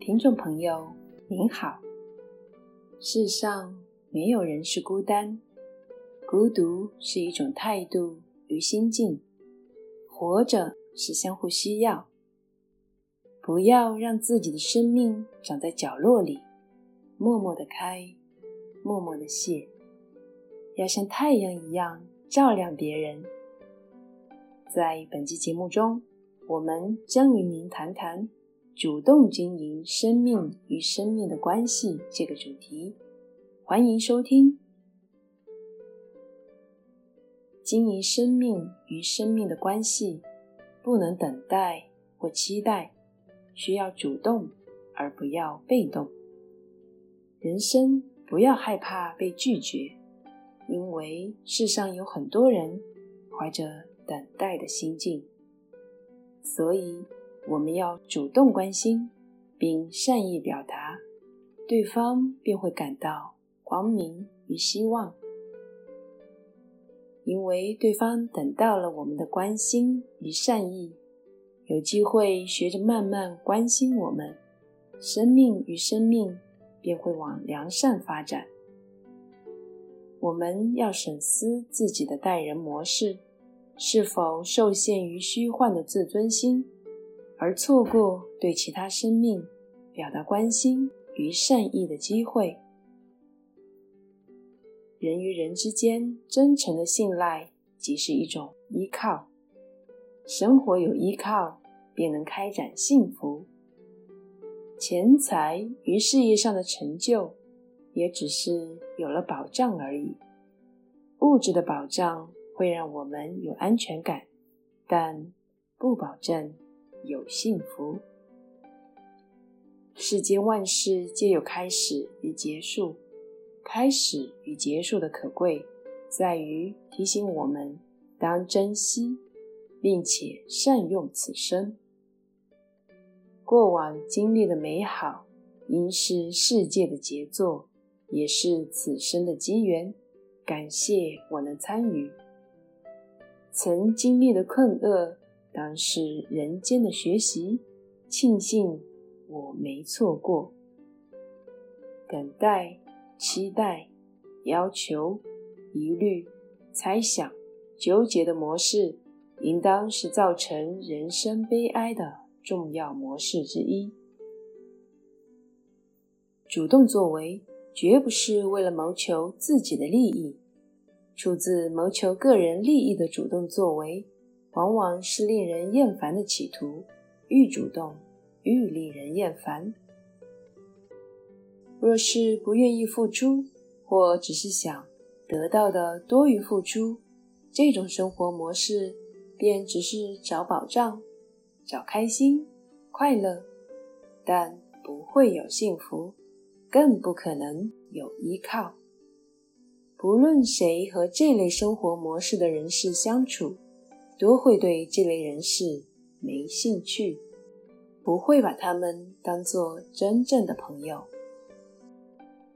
听众朋友您好。世上没有人是孤单，孤独是一种态度与心境。活着是相互需要，不要让自己的生命长在角落里，默默的开，默默的谢，要像太阳一样照亮别人。在本期节目中，我们将与您谈谈主动经营生命与生命的关系这个主题。欢迎收听。经营生命与生命的关系，不能等待或期待，需要主动而不要被动。人生不要害怕被拒绝，因为世上有很多人怀着等待的心境。所以，我们要主动关心，并善意表达，对方便会感到光明与希望。因为对方等到了我们的关心与善意，有机会学着慢慢关心我们，生命与生命便会往良善发展。我们要审思自己的待人模式。是否受限于虚幻的自尊心，而错过对其他生命表达关心与善意的机会？人与人之间真诚的信赖，即是一种依靠。生活有依靠，便能开展幸福。钱财与事业上的成就，也只是有了保障而已。物质的保障。会让我们有安全感，但不保证有幸福。世间万事皆有开始与结束，开始与结束的可贵，在于提醒我们当珍惜，并且善用此生。过往经历的美好，应是世界的杰作，也是此生的机缘。感谢我能参与。曾经历的困厄，当是人间的学习。庆幸我没错过。等待、期待、要求、疑虑、猜想、纠结的模式，应当是造成人生悲哀的重要模式之一。主动作为，绝不是为了谋求自己的利益。出自谋求个人利益的主动作为，往往是令人厌烦的企图。愈主动，愈令人厌烦。若是不愿意付出，或只是想得到的多于付出，这种生活模式便只是找保障、找开心、快乐，但不会有幸福，更不可能有依靠。不论谁和这类生活模式的人士相处，都会对这类人士没兴趣，不会把他们当做真正的朋友。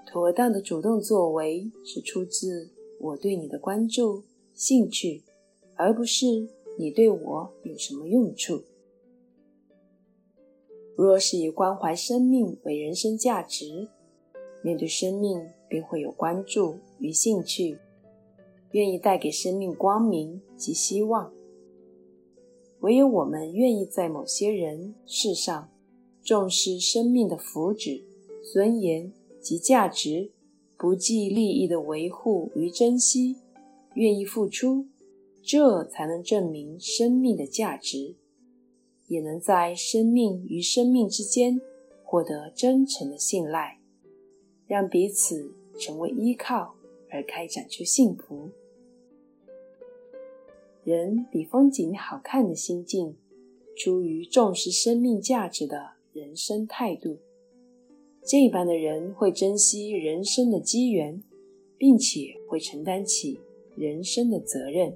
妥当的主动作为是出自我对你的关注、兴趣，而不是你对我有什么用处。若是以关怀生命为人生价值，面对生命便会有关注与兴趣，愿意带给生命光明及希望。唯有我们愿意在某些人事上重视生命的福祉、尊严及价值，不计利益的维护与珍惜，愿意付出，这才能证明生命的价值，也能在生命与生命之间获得真诚的信赖。让彼此成为依靠，而开展出幸福。人比风景好看的心境，出于重视生命价值的人生态度。这一般的人会珍惜人生的机缘，并且会承担起人生的责任，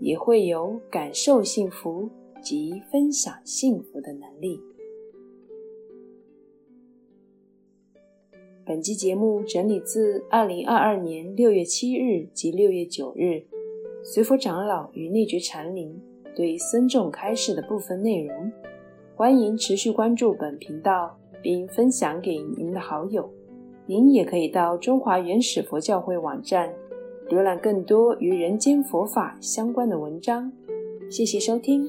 也会有感受幸福及分享幸福的能力。本期节目整理自二零二二年六月七日及六月九日，随佛长老与内觉禅林对僧众开示的部分内容。欢迎持续关注本频道，并分享给您的好友。您也可以到中华原始佛教会网站浏览更多与人间佛法相关的文章。谢谢收听。